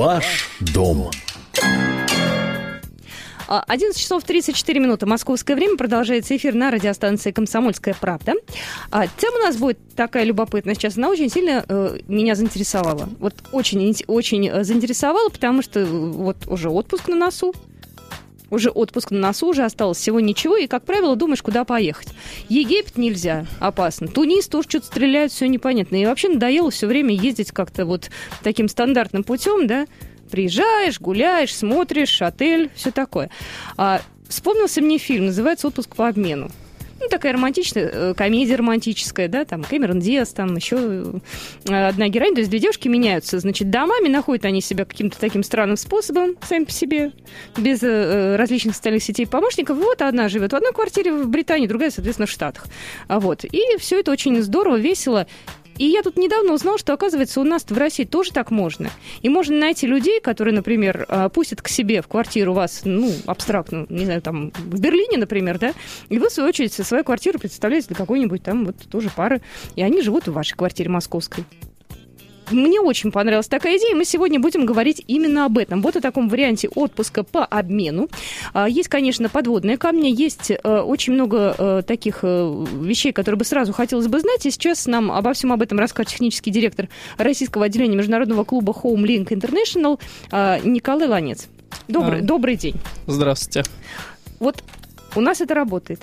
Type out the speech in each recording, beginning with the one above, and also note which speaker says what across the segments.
Speaker 1: Ваш дом.
Speaker 2: 11 часов 34 минуты московское время. Продолжается эфир на радиостанции «Комсомольская правда». А, тема у нас будет такая любопытная сейчас. Она очень сильно э, меня заинтересовала. Вот очень, очень э, заинтересовала, потому что э, вот уже отпуск на носу уже отпуск на носу, уже осталось всего ничего, и, как правило, думаешь, куда поехать. Египет нельзя, опасно. Тунис тоже что-то стреляют, все непонятно. И вообще надоело все время ездить как-то вот таким стандартным путем, да, приезжаешь, гуляешь, смотришь, отель, все такое. А, вспомнился мне фильм, называется «Отпуск по обмену» ну, такая романтичная, э, комедия романтическая, да, там Кэмерон Диас, там еще э, одна героиня, то есть две девушки меняются, значит, домами, находят они себя каким-то таким странным способом, сами по себе, без э, различных социальных сетей помощников. Вот одна живет в одной квартире в Британии, другая, соответственно, в Штатах. А вот. И все это очень здорово, весело. И я тут недавно узнала, что, оказывается, у нас в России тоже так можно. И можно найти людей, которые, например, а, пустят к себе в квартиру вас, ну, абстрактно, не знаю, там, в Берлине, например, да, и вы, в свою очередь, свою квартиру представляете для какой-нибудь там вот тоже пары, и они живут в вашей квартире московской. Мне очень понравилась такая идея, мы сегодня будем говорить именно об этом. Вот о таком варианте отпуска по обмену. А, есть, конечно, подводные камни, есть э, очень много э, таких э, вещей, которые бы сразу хотелось бы знать, и сейчас нам обо всем об этом расскажет технический директор российского отделения международного клуба Home Link International а, Николай Ланец. Добрый, а, добрый день.
Speaker 3: Здравствуйте.
Speaker 2: Вот у нас это работает.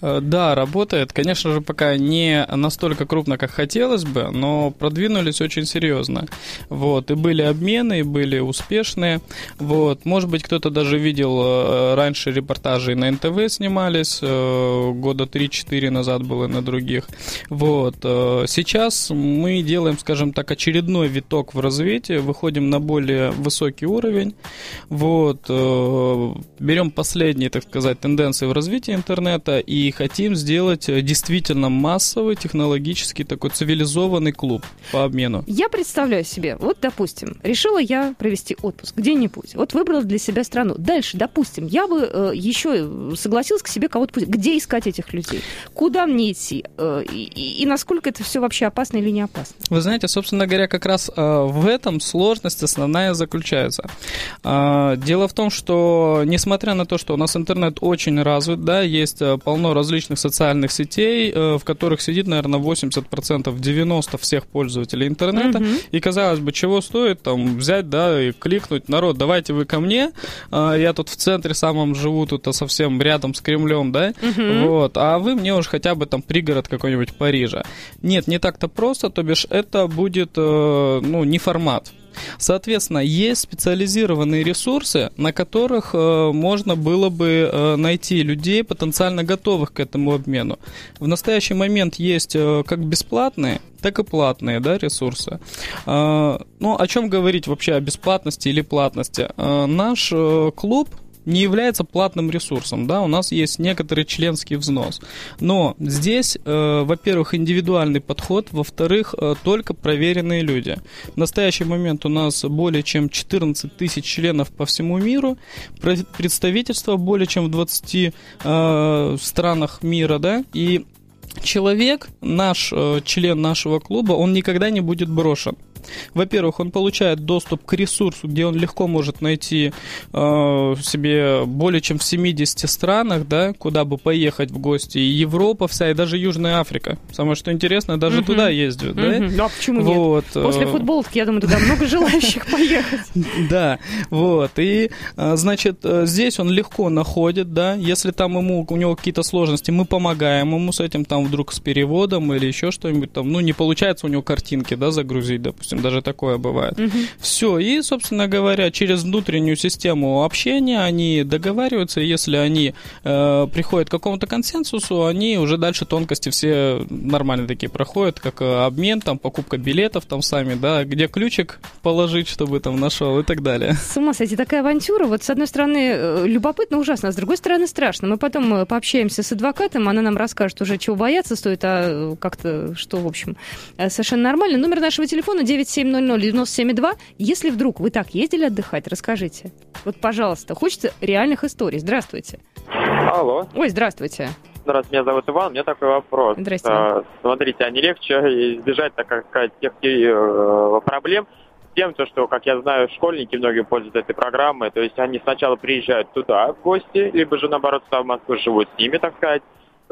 Speaker 3: Э, да, работает. Конечно же, пока не настолько крупно, как хотелось бы, но продвинулись очень серьезно. Вот. И были обмены, и были успешные. Вот. Может быть, кто-то даже видел э, раньше репортажи на НТВ снимались, э, года 3-4 назад было на других. Вот. Сейчас мы делаем, скажем так, очередной виток в развитии, выходим на более высокий уровень. Вот. Берем последние, так сказать, тенденции в развитии интернета и и хотим сделать э, действительно массовый, технологический, такой цивилизованный клуб по обмену.
Speaker 2: Я представляю себе, вот, допустим, решила я провести отпуск где-нибудь, вот выбрала для себя страну. Дальше, допустим, я бы э, еще согласилась к себе кого-то пустить. Где искать этих людей? Куда мне идти? Э, и, и насколько это все вообще опасно или не опасно?
Speaker 3: Вы знаете, собственно говоря, как раз э, в этом сложность основная заключается. Э, дело в том, что несмотря на то, что у нас интернет очень развит, да, есть э, полно различных социальных сетей, э, в которых сидит, наверное, 80%, 90% всех пользователей интернета. Mm-hmm. И, казалось бы, чего стоит там взять, да, и кликнуть, народ, давайте вы ко мне, а, я тут в центре самом живу, тут а совсем рядом с Кремлем, да, mm-hmm. вот, а вы мне уж хотя бы там пригород какой-нибудь Парижа. Нет, не так-то просто, то бишь это будет, э, ну, не формат. Соответственно, есть специализированные ресурсы, на которых э, можно было бы э, найти людей, потенциально готовых к этому обмену. В настоящий момент есть э, как бесплатные, так и платные да, ресурсы. Э, ну, о чем говорить вообще о бесплатности или платности? Э, наш э, клуб не является платным ресурсом, да, у нас есть некоторый членский взнос. Но здесь, э, во-первых, индивидуальный подход, во-вторых, э, только проверенные люди. В настоящий момент у нас более чем 14 тысяч членов по всему миру, представительства более чем в 20 э, странах мира, да, и человек, наш э, член нашего клуба, он никогда не будет брошен. Во-первых, он получает доступ к ресурсу, где он легко может найти э, себе более чем в 70 странах, да, куда бы поехать в гости. И Европа вся, и даже Южная Африка. Самое что интересно, даже угу. туда ездят, угу. да?
Speaker 2: Да, почему вот. нет? После э, футболки, я думаю, туда много желающих поехать.
Speaker 3: Да, вот. И, э, значит, э, здесь он легко находит, да, если там ему, у него какие-то сложности, мы помогаем ему с этим, там, вдруг с переводом или еще что-нибудь там, ну, не получается у него картинки, да, загрузить, допустим, допустим, даже такое бывает. Угу. Все, и, собственно говоря, через внутреннюю систему общения они договариваются, если они э, приходят к какому-то консенсусу, они уже дальше тонкости все нормально такие проходят, как э, обмен, там, покупка билетов там сами, да, где ключик положить, чтобы там нашел и так далее.
Speaker 2: С ума сойти, такая авантюра, вот с одной стороны э, любопытно, ужасно, а с другой стороны страшно. Мы потом э, пообщаемся с адвокатом, она нам расскажет уже, чего бояться стоит, а как-то, что, в общем, совершенно нормально. Номер нашего телефона 9 970-97-2. Если вдруг вы так ездили отдыхать, расскажите. Вот, пожалуйста, хочется реальных историй. Здравствуйте.
Speaker 4: Алло.
Speaker 2: Ой, здравствуйте.
Speaker 4: Здравствуйте, меня зовут Иван. У меня такой вопрос.
Speaker 2: Здравствуйте.
Speaker 4: смотрите, а не легче избежать так как тех э, проблем, тем, то, что, как я знаю, школьники многие пользуются этой программой. То есть они сначала приезжают туда в гости, либо же, наоборот, сюда в Москву живут с ними, так сказать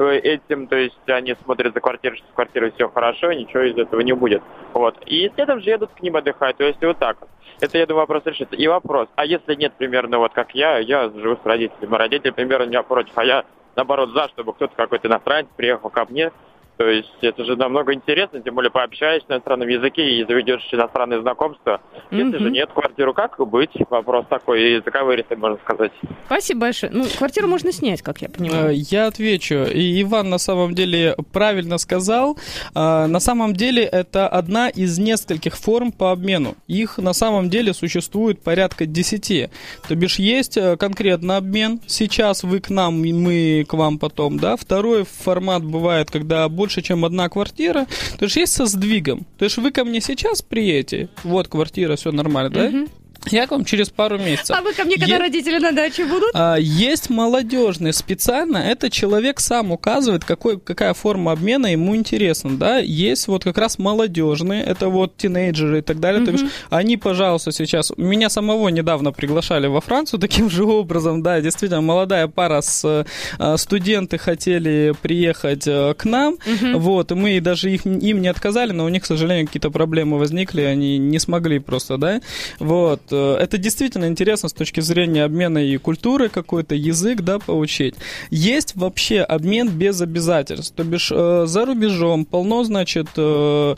Speaker 4: этим, то есть они смотрят за квартирой, что с квартирой все хорошо, ничего из этого не будет. Вот. И следом же едут к ним отдыхать, то есть вот так вот. Это, я думаю, вопрос решится. И вопрос, а если нет, примерно, вот как я, я живу с родителями, родители, примерно, не против, а я, наоборот, за, чтобы кто-то какой-то иностранец приехал ко мне, то есть это же намного интересно, тем более пообщаешься на иностранном языке и заведешь иностранные знакомства. Если mm-hmm. же нет квартиру, как быть? Вопрос такой, языковой риск, можно сказать.
Speaker 2: Спасибо большое. Ну, квартиру можно снять, как я понимаю. Э,
Speaker 3: я отвечу. И Иван на самом деле правильно сказал. Э, на самом деле это одна из нескольких форм по обмену. Их на самом деле существует порядка 10. То бишь есть э, конкретно обмен. Сейчас вы к нам, мы к вам потом, да. Второй формат бывает, когда больше больше, чем одна квартира, то есть есть со сдвигом. То есть вы ко мне сейчас приедете, вот квартира, все нормально, да? Угу. Я к вам через пару месяцев.
Speaker 2: А вы ко мне, когда е- родители на даче будут?
Speaker 3: А, есть молодежный специально. Это человек сам указывает, какой, какая форма обмена ему интересна. Да? Есть вот как раз молодежные, это вот тинейджеры и так далее. Mm-hmm. То есть они, пожалуйста, сейчас... Меня самого недавно приглашали во Францию таким же образом. Да, действительно, молодая пара с а, студенты хотели приехать а, к нам. Mm-hmm. Вот, и мы даже их, им не отказали, но у них, к сожалению, какие-то проблемы возникли, они не смогли просто, да. Вот, Э, это действительно интересно с точки зрения обмена и культуры какой-то, язык, да, поучить. Есть вообще обмен без обязательств, то бишь э, за рубежом полно, значит, э,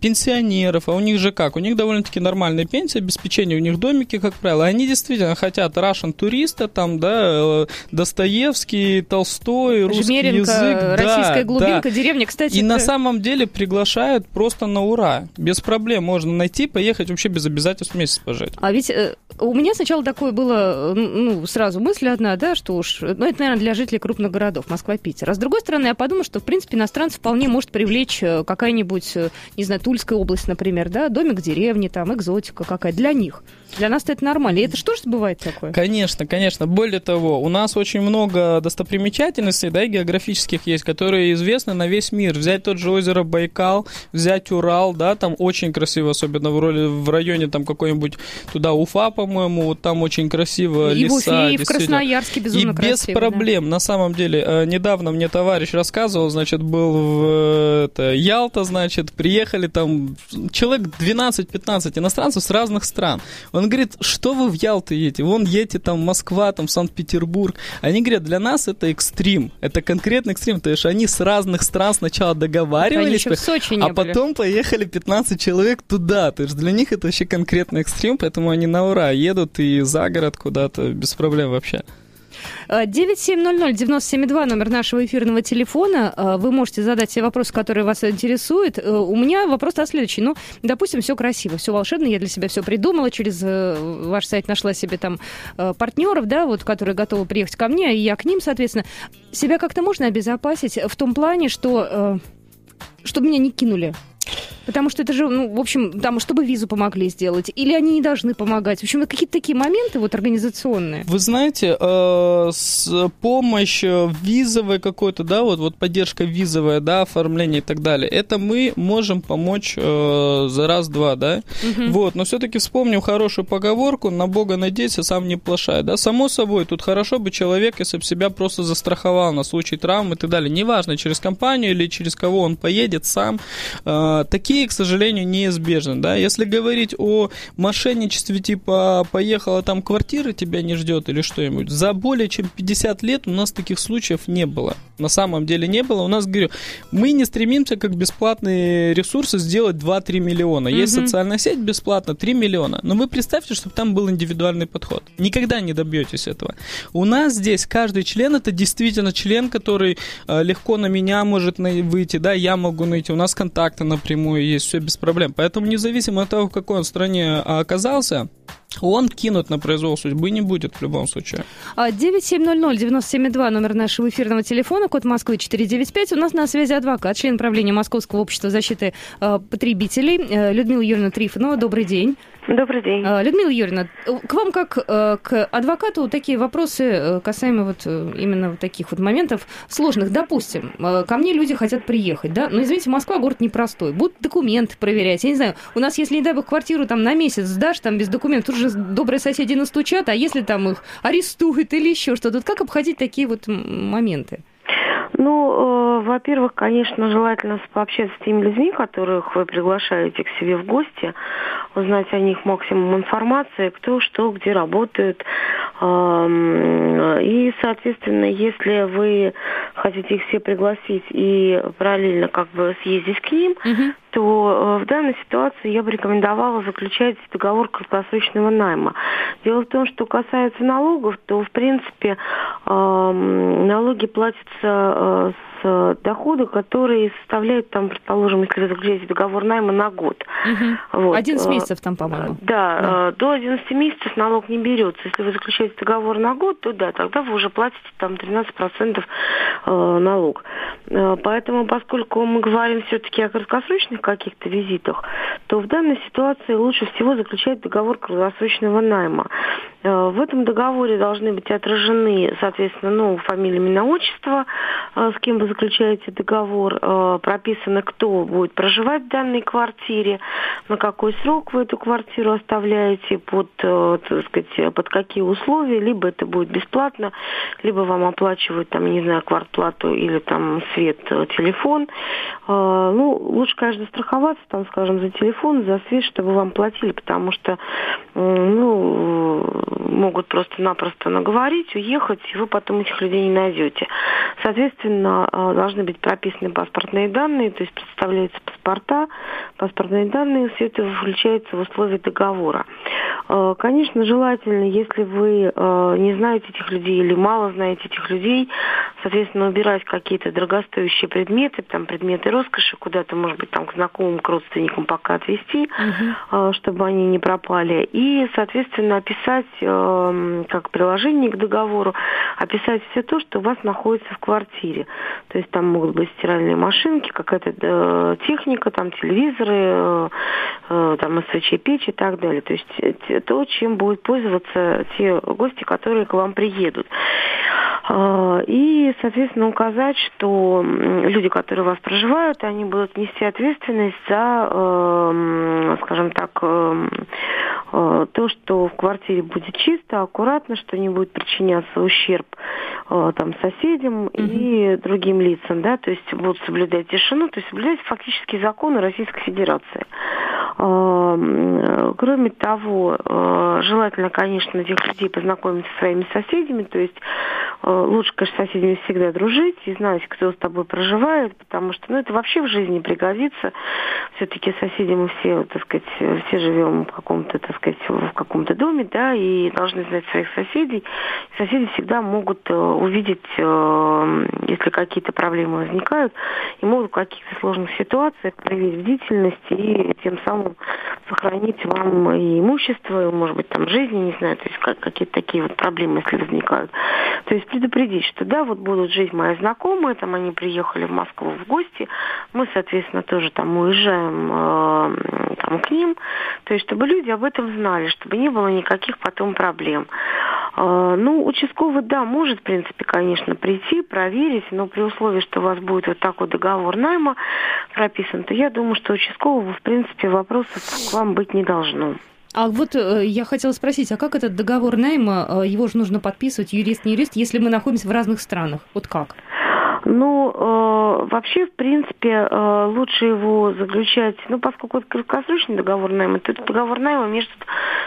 Speaker 3: пенсионеров, а у них же как? У них довольно-таки нормальные пенсии, обеспечение, у них домики, как правило, они действительно хотят Russian туриста, там, да, Достоевский, Толстой, русский Жмеренко, язык.
Speaker 2: российская да, глубинка, да. деревня, кстати.
Speaker 3: И это... на самом деле приглашают просто на ура, без проблем можно найти, поехать вообще без обязательств месяц пожить.
Speaker 2: А ведь э, у меня сначала такое было, ну, сразу мысль одна, да, что уж, ну, это, наверное, для жителей крупных городов, Москва, Питер. А с другой стороны, я подумала, что, в принципе, иностранцев вполне может привлечь э, какая-нибудь, э, не знаю, Тульская область, например, да, домик в деревне, там, экзотика какая для них. Для нас это нормально. И это что же бывает такое?
Speaker 3: Конечно, конечно. Более того, у нас очень много достопримечательностей, да, географических есть, которые известны на весь мир. Взять тот же озеро Байкал, взять Урал, да, там очень красиво, особенно в, роли, в районе там какой-нибудь туда Уфа, по-моему, вот там очень красиво, и леса.
Speaker 2: В Уфе, и в Красноярске безумно
Speaker 3: И без
Speaker 2: красиво,
Speaker 3: проблем,
Speaker 2: да.
Speaker 3: на самом деле. Э, недавно мне товарищ рассказывал, значит, был в э, это, Ялта, значит, приехали там человек 12-15 иностранцев с разных стран. Он говорит, что вы в Ялту едете? Вон едете там Москва, там Санкт-Петербург. Они говорят, для нас это экстрим. Это конкретный экстрим. То есть они с разных стран сначала договаривались, а потом поехали 15 человек туда. То есть для них это вообще конкретный экстрим, поэтому они на ура едут и за город куда-то без проблем вообще.
Speaker 2: 9700-9702, номер нашего эфирного телефона. Э, вы можете задать все вопросы, которые вас интересуют. Э, у меня вопрос следующий. Ну, допустим, все красиво, все волшебно, я для себя все придумала, через э, ваш сайт нашла себе там партнеров, да, вот, которые готовы приехать ко мне, и я к ним, соответственно. Себя как-то можно обезопасить в том плане, что чтобы меня не кинули Потому что это же, ну, в общем, там, чтобы визу помогли сделать, или они не должны помогать. В общем, какие-то такие моменты вот организационные.
Speaker 3: Вы знаете, э, с помощь визовой какой-то, да, вот, вот поддержка визовая, да, оформление и так далее, это мы можем помочь э, за раз-два, да. Угу. Вот, но все-таки вспомним хорошую поговорку, на Бога надейся, сам не плашай, да. Само собой, тут хорошо бы человек, если бы себя просто застраховал на случай травмы и так далее. Неважно, через компанию или через кого он поедет сам. Э, такие такие, к сожалению, неизбежны. Да? Если говорить о мошенничестве, типа поехала там квартира, тебя не ждет или что-нибудь, за более чем 50 лет у нас таких случаев не было. На самом деле не было. У нас, говорю, мы не стремимся как бесплатные ресурсы сделать 2-3 миллиона. Есть угу. социальная сеть бесплатно, 3 миллиона. Но вы представьте, чтобы там был индивидуальный подход. Никогда не добьетесь этого. У нас здесь каждый член это действительно член, который э, легко на меня может выйти, да, я могу найти. У нас контакты напрямую есть, все без проблем. Поэтому независимо от того, в какой он стране оказался, он кинут на произвол судьбы не будет в любом случае.
Speaker 2: 9700-9702, а, номер нашего эфирного телефона, код Москвы 495. У нас на связи адвокат, член правления Московского общества защиты э, потребителей э, Людмила Юрьевна Трифонова. Добрый день.
Speaker 1: Добрый день.
Speaker 2: А, Людмила Юрьевна, к вам как э, к адвокату такие вопросы э, касаемо вот э, именно вот таких вот моментов сложных. Допустим, ко мне люди хотят приехать, да, но, извините, Москва город непростой. Будут документы проверять, я не знаю, у нас, если, не дай бог, квартиру там на месяц сдашь, там без документов, тут же добрые соседи настучат, а если там их арестуют или еще что-то, как обходить такие вот моменты?
Speaker 1: Ну, во-первых, конечно, желательно пообщаться с теми людьми, которых вы приглашаете к себе в гости, узнать о них максимум информации, кто, что, где работает. Э, и, соответственно, если вы хотите их все пригласить и параллельно как бы съездить к ним, угу то э, в данной ситуации я бы рекомендовала заключать договор краткосрочного найма. Дело в том, что касается налогов, то в принципе налоги платятся э, с дохода, который составляет, там, предположим, если вы заключаете договор найма на год.
Speaker 2: Угу. Вот. 11 э, месяцев там, по-моему.
Speaker 1: Да, да, до 11 месяцев налог не берется. Если вы заключаете договор на год, то да, тогда вы уже платите там 13% налог. Поэтому, поскольку мы говорим все-таки о краткосрочных каких-то визитах, то в данной ситуации лучше всего заключать договор краткосрочного найма. Э, в этом договоре должны быть отражены, соответственно, ну, фамилия, имя, отчество, э, с кем вы заключаете договор, э, прописано, кто будет проживать в данной квартире, на какой срок вы эту квартиру оставляете, под, так сказать, под какие условия, либо это будет бесплатно, либо вам оплачивают, там, не знаю, квартплату или там свет, телефон. Ну, лучше, конечно, страховаться, там, скажем, за телефон, за свет, чтобы вам платили, потому что, ну, могут просто-напросто наговорить, уехать, и вы потом этих людей не найдете. Соответственно, э, должны быть прописаны паспортные данные, то есть представляются паспорта, паспортные данные, все это включается в условия договора. Э, конечно, желательно, если вы э, не знаете этих людей или мало знаете этих людей, соответственно, убирать какие-то дорогостоящие предметы, там предметы роскоши куда-то, может быть, там к знакомым, к родственникам пока отвезти, угу. чтобы они не пропали. И, соответственно, описать Эм, как приложение к договору, описать все то, что у вас находится в квартире. То есть там могут быть стиральные машинки, какая-то э, техника, там телевизоры, э, э, там СВЧ печь и так далее. То есть то, чем будут пользоваться те гости, которые к вам приедут. И, соответственно, указать, что люди, которые у вас проживают, они будут нести ответственность за, эм, скажем так, эм, то, что в квартире будет чисто, аккуратно, что не будет причиняться ущерб э, там соседям mm-hmm. и другим лицам, да, то есть будут соблюдать тишину, то есть соблюдать фактически законы Российской Федерации. Э, кроме того, э, желательно, конечно, этих людей познакомить со своими соседями, то есть лучше, конечно, с соседями всегда дружить и знать, кто с тобой проживает, потому что, ну, это вообще в жизни пригодится. Все-таки соседи мы все, так сказать, все живем в каком-то, так сказать, в каком-то доме, да, и должны знать своих соседей. Соседи всегда могут э, увидеть, э, если какие-то проблемы возникают, и могут в каких-то сложных ситуациях проявить бдительность и тем самым сохранить вам и имущество, и, может быть, там жизни, не знаю, то есть как, какие-то такие вот проблемы, если возникают. То есть предупредить, что да, вот будут жить мои знакомые, там они приехали в Москву в гости, мы, соответственно, тоже там уезжаем э, там к ним, то есть чтобы люди об этом знали, чтобы не было никаких потом проблем. А, ну, участковый, да, может, в принципе, конечно, прийти, проверить, но при условии, что у вас будет вот такой договор найма прописан, то я думаю, что участкового, в принципе, вопросов к вам быть не должно.
Speaker 2: А вот э, я хотела спросить, а как этот договор найма, э, его же нужно подписывать, юрист, не юрист, если мы находимся в разных странах? Вот как?
Speaker 1: Ну, э, вообще, в принципе, э, лучше его заключать, ну, поскольку это краткосрочный договор найма, то это договор найма между,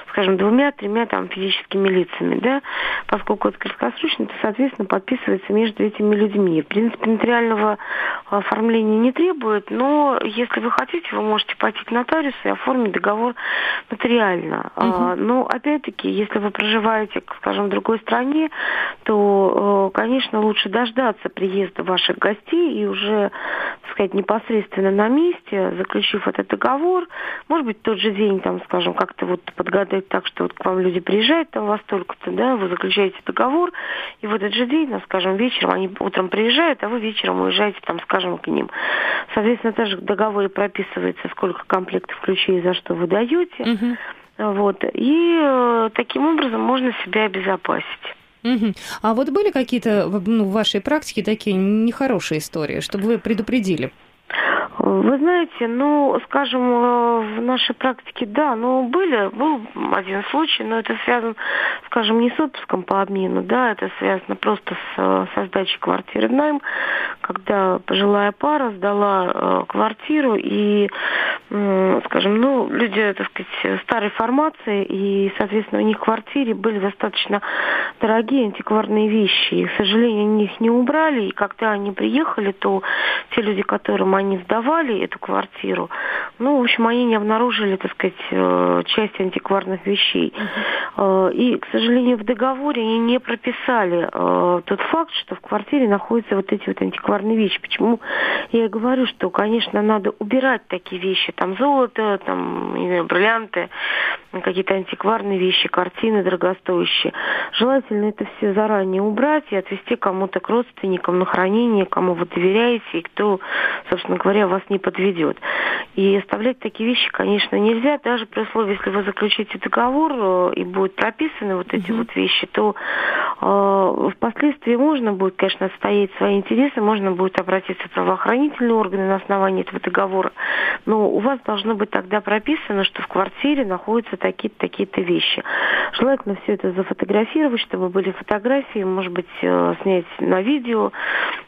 Speaker 1: скажем, двумя-тремя там физическими лицами, да, поскольку это краткосрочный, то, соответственно, подписывается между этими людьми. В принципе, нотариального оформления не требует, но если вы хотите, вы можете пойти к нотариусу и оформить договор нотариально. Угу. Но, опять-таки, если вы проживаете, скажем, в другой стране, то, э, конечно, лучше дождаться приезда ваших гостей и уже, так сказать, непосредственно на месте, заключив этот договор, может быть, тот же день, там, скажем, как-то вот подгадать так, что вот к вам люди приезжают, там, вас только-то, да, вы заключаете договор, и в этот же день, ну, скажем, вечером, они утром приезжают, а вы вечером уезжаете, там, скажем, к ним. Соответственно, также в договоре прописывается, сколько комплектов ключей за что вы даете. Uh-huh. Вот. И э, таким образом можно себя обезопасить.
Speaker 2: Угу. А вот были какие-то ну, в вашей практике такие нехорошие истории, чтобы вы предупредили?
Speaker 1: Вы знаете, ну, скажем, э, в нашей практике, да, ну, были, был один случай, но это связано, скажем, не с отпуском по обмену, да, это связано просто с, э, со сдачей квартиры в найм, когда пожилая пара сдала э, квартиру и, э, скажем, ну, люди, так сказать, старой формации, и, соответственно, у них в квартире были достаточно дорогие антикварные вещи, и, к сожалению, они их не убрали, и когда они приехали, то те люди, которым они сдавали, сдавали эту квартиру, ну, в общем, они не обнаружили, так сказать, э, часть антикварных вещей. Uh-huh. И, к сожалению, в договоре они не прописали э, тот факт, что в квартире находятся вот эти вот антикварные вещи. Почему я и говорю, что, конечно, надо убирать такие вещи, там золото, там бриллианты, какие-то антикварные вещи, картины дорогостоящие. Желательно это все заранее убрать и отвезти кому-то к родственникам на хранение, кому вы доверяете и кто, собственно говоря, вас не подведет. И оставлять такие вещи, конечно, нельзя, даже при условии, если вы заключите договор э, и будут прописаны вот эти mm-hmm. вот вещи, то э, впоследствии можно будет, конечно, отстоять свои интересы, можно будет обратиться в правоохранительные органы на основании этого договора, но у вас должно быть тогда прописано, что в квартире находятся такие-то, такие-то вещи. Желательно все это зафотографировать, чтобы были фотографии, может быть, э, снять на видео,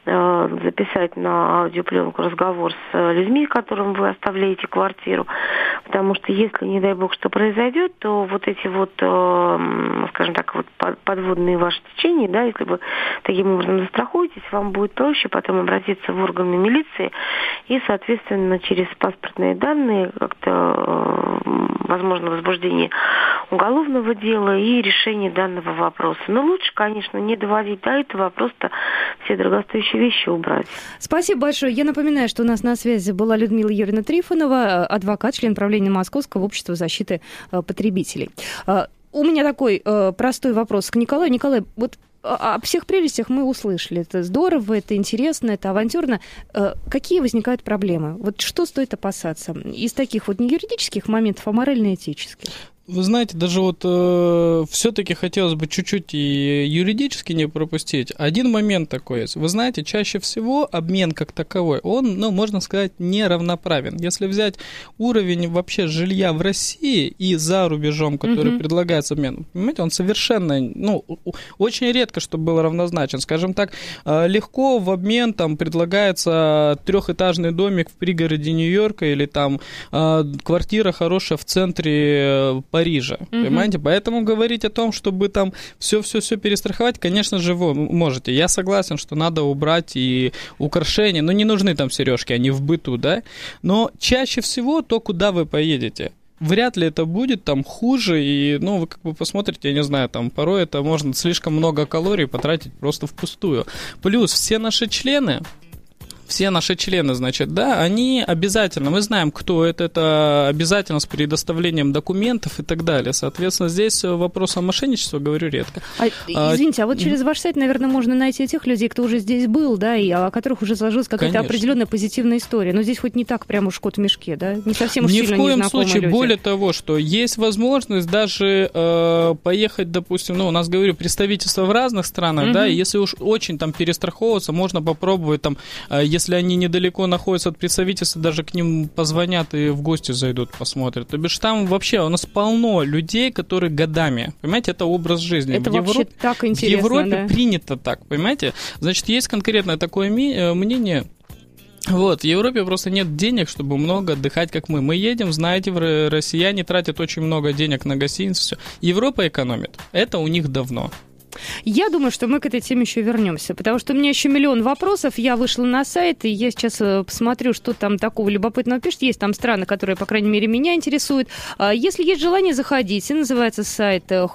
Speaker 1: записать на аудиопленку разговор с э, людьми, которым вы оставляете квартиру. Потому что если, не дай бог, что произойдет, то вот эти вот, скажем так, вот подводные ваши течения, да, если вы таким образом застрахуетесь, вам будет проще потом обратиться в органы милиции и, соответственно, через паспортные данные как-то, возможно, возбуждение уголовного дела и решение данного вопроса. Но лучше, конечно, не доводить до этого, а просто все дорогостоящие вещи убрать.
Speaker 2: Спасибо большое. Я напоминаю, что у нас на связи была Людмила Юрьевна Трифонова, адвокат, член правления Московского общества защиты э, потребителей. Э, у меня такой э, простой вопрос к Николаю. Николай, вот о всех прелестях мы услышали. Это здорово, это интересно, это авантюрно. Какие возникают проблемы? Вот что стоит опасаться? Из таких вот не юридических моментов, а морально-этических.
Speaker 3: Вы знаете, даже вот э, все-таки хотелось бы чуть-чуть и юридически не пропустить. Один момент такой есть. Вы знаете, чаще всего обмен как таковой, он, ну, можно сказать, неравноправен. Если взять уровень вообще жилья в России и за рубежом, который mm-hmm. предлагается обмен, понимаете, он совершенно, ну, очень редко, чтобы был равнозначен. Скажем так, э, легко в обмен там предлагается трехэтажный домик в пригороде Нью-Йорка или там э, квартира хорошая в центре Парижа. Угу. Понимаете? Поэтому говорить о том, чтобы там все-все-все перестраховать, конечно же, вы можете. Я согласен, что надо убрать и украшения. Но не нужны там сережки, они в быту, да? Но чаще всего то, куда вы поедете вряд ли это будет там хуже, и, ну, вы как бы посмотрите, я не знаю, там порой это можно слишком много калорий потратить просто впустую. Плюс все наши члены, все наши члены, значит, да, они обязательно, мы знаем, кто это, это обязательно с предоставлением документов и так далее. Соответственно, здесь вопрос о мошенничестве говорю редко.
Speaker 2: А, а извините, а вот через ваш сайт, наверное, можно найти тех людей, кто уже здесь был, да, и о которых уже сложилась какая-то определенная позитивная история. Но здесь хоть не так прямо уж кот в мешке, да? Не совсем уж
Speaker 3: Ни в коем случае,
Speaker 2: люди.
Speaker 3: более того, что есть возможность даже э, поехать, допустим, ну, у нас, говорю, представительство в разных странах, угу. да, и если уж очень там перестраховываться, можно попробовать там, э, если они недалеко находятся от представительства, даже к ним позвонят и в гости зайдут, посмотрят. То бишь там вообще у нас полно людей, которые годами, понимаете, это образ жизни.
Speaker 2: Это в вообще Европе, так интересно,
Speaker 3: В Европе
Speaker 2: да.
Speaker 3: принято так, понимаете? Значит, есть конкретное такое э, мнение, вот, в Европе просто нет денег, чтобы много отдыхать, как мы. Мы едем, знаете, россияне тратят очень много денег на гостиницы, все. Европа экономит. Это у них давно.
Speaker 2: Я думаю, что мы к этой теме еще вернемся, потому что у меня еще миллион вопросов. Я вышла на сайт, и я сейчас э, посмотрю, что там такого любопытного пишет. Есть там страны, которые, по крайней мере, меня интересуют. А если есть желание, заходите. Называется сайт э,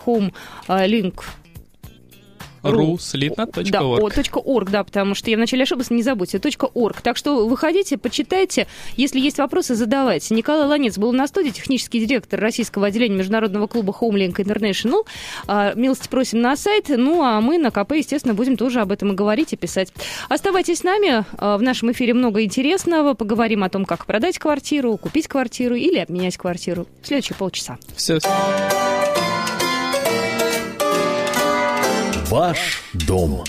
Speaker 3: Ру, слитно.орг.
Speaker 2: Да, о, .орg, да, потому что я вначале ошиблась, не забудьте, .орg. Так что выходите, почитайте, если есть вопросы, задавайте. Николай Ланец был на студии, технический директор российского отделения международного клуба Homelink International. А, милости просим на сайт, ну а мы на КП, естественно, будем тоже об этом и говорить, и писать. Оставайтесь с нами, а, в нашем эфире много интересного, поговорим о том, как продать квартиру, купить квартиру или обменять квартиру. В следующие полчаса.
Speaker 3: Все.
Speaker 5: Ваш дом